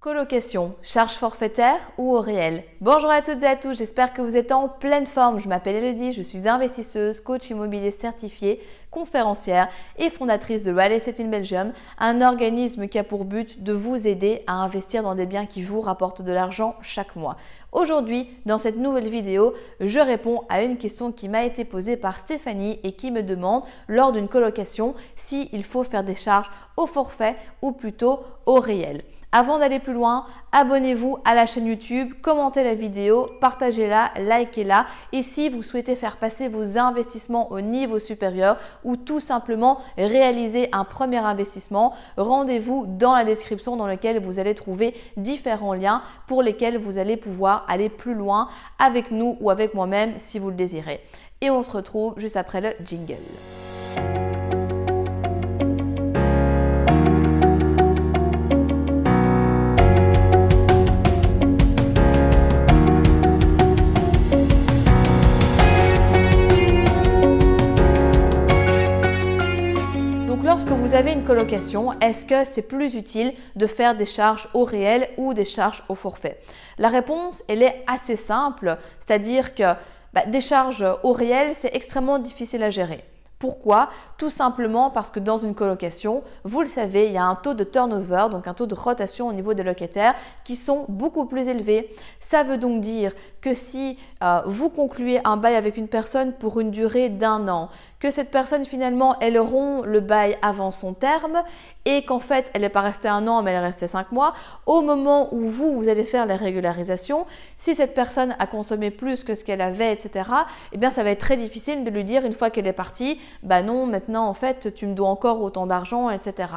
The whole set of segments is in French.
Colocation, charge forfaitaire ou au réel Bonjour à toutes et à tous, j'espère que vous êtes en pleine forme. Je m'appelle Elodie, je suis investisseuse, coach immobilier certifié, conférencière et fondatrice de Estate in Belgium, un organisme qui a pour but de vous aider à investir dans des biens qui vous rapportent de l'argent chaque mois. Aujourd'hui, dans cette nouvelle vidéo, je réponds à une question qui m'a été posée par Stéphanie et qui me demande lors d'une colocation s'il faut faire des charges au forfait ou plutôt au réel. Avant d'aller plus loin, abonnez-vous à la chaîne YouTube, commentez la vidéo, partagez-la, likez-la et si vous souhaitez faire passer vos investissements au niveau supérieur ou tout simplement réaliser un premier investissement, rendez-vous dans la description dans laquelle vous allez trouver différents liens pour lesquels vous allez pouvoir aller plus loin avec nous ou avec moi-même si vous le désirez. Et on se retrouve juste après le jingle. Vous avez une colocation, est-ce que c'est plus utile de faire des charges au réel ou des charges au forfait? La réponse, elle est assez simple, c'est-à-dire que bah, des charges au réel, c'est extrêmement difficile à gérer. Pourquoi Tout simplement parce que dans une colocation, vous le savez, il y a un taux de turnover, donc un taux de rotation au niveau des locataires qui sont beaucoup plus élevés. Ça veut donc dire que si euh, vous concluez un bail avec une personne pour une durée d'un an, que cette personne finalement elle rompt le bail avant son terme et qu'en fait elle n'est pas restée un an mais elle est restée cinq mois, au moment où vous, vous allez faire la régularisation, si cette personne a consommé plus que ce qu'elle avait, etc., eh bien ça va être très difficile de lui dire une fois qu'elle est partie, bah non, maintenant en fait tu me dois encore autant d'argent, etc.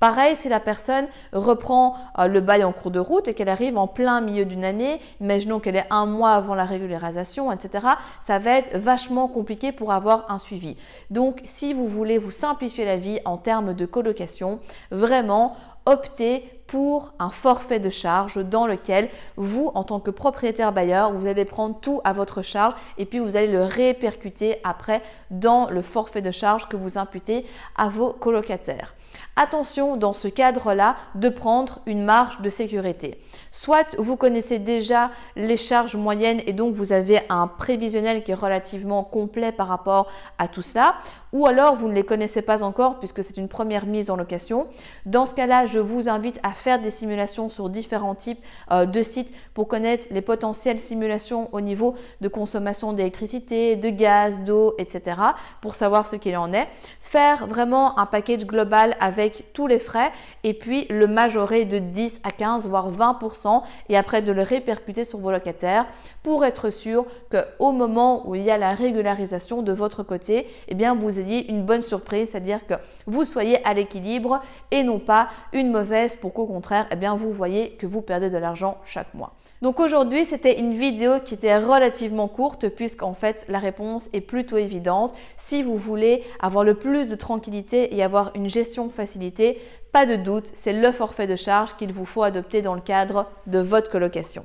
Pareil, si la personne reprend euh, le bail en cours de route et qu'elle arrive en plein milieu d'une année, imaginons qu'elle est un mois avant la régularisation, etc., ça va être vachement compliqué pour avoir un suivi. Donc si vous voulez vous simplifier la vie en termes de colocation, vraiment optez pour un forfait de charge dans lequel vous, en tant que propriétaire bailleur, vous allez prendre tout à votre charge et puis vous allez le répercuter après dans le forfait de charge que vous imputez à vos colocataires. Attention dans ce cadre-là de prendre une marge de sécurité. Soit vous connaissez déjà les charges moyennes et donc vous avez un prévisionnel qui est relativement complet par rapport à tout cela, ou alors vous ne les connaissez pas encore puisque c'est une première mise en location. Dans ce cas-là, je vous invite à faire des simulations sur différents types euh, de sites pour connaître les potentielles simulations au niveau de consommation d'électricité, de gaz, d'eau, etc. pour savoir ce qu'il en est. Faire vraiment un package global avec tous les frais et puis le majorer de 10 à 15 voire 20% et après de le répercuter sur vos locataires pour être sûr qu'au moment où il y a la régularisation de votre côté, eh bien vous ayez une bonne surprise, c'est-à-dire que vous soyez à l'équilibre et non pas une mauvaise pour qu'au contraire, eh bien vous voyez que vous perdez de l'argent chaque mois. Donc aujourd'hui, c'était une vidéo qui était relativement courte puisqu'en fait, la réponse est plutôt évidente. Si vous voulez avoir le plus de tranquillité et avoir une gestion facilitée, pas de doute, c'est le forfait de charge qu'il vous faut adopter dans le cadre de votre colocation.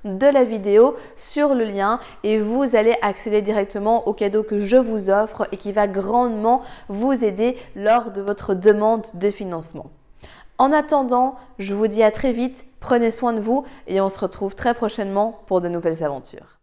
de la vidéo sur le lien et vous allez accéder directement au cadeau que je vous offre et qui va grandement vous aider lors de votre demande de financement. En attendant, je vous dis à très vite, prenez soin de vous et on se retrouve très prochainement pour de nouvelles aventures.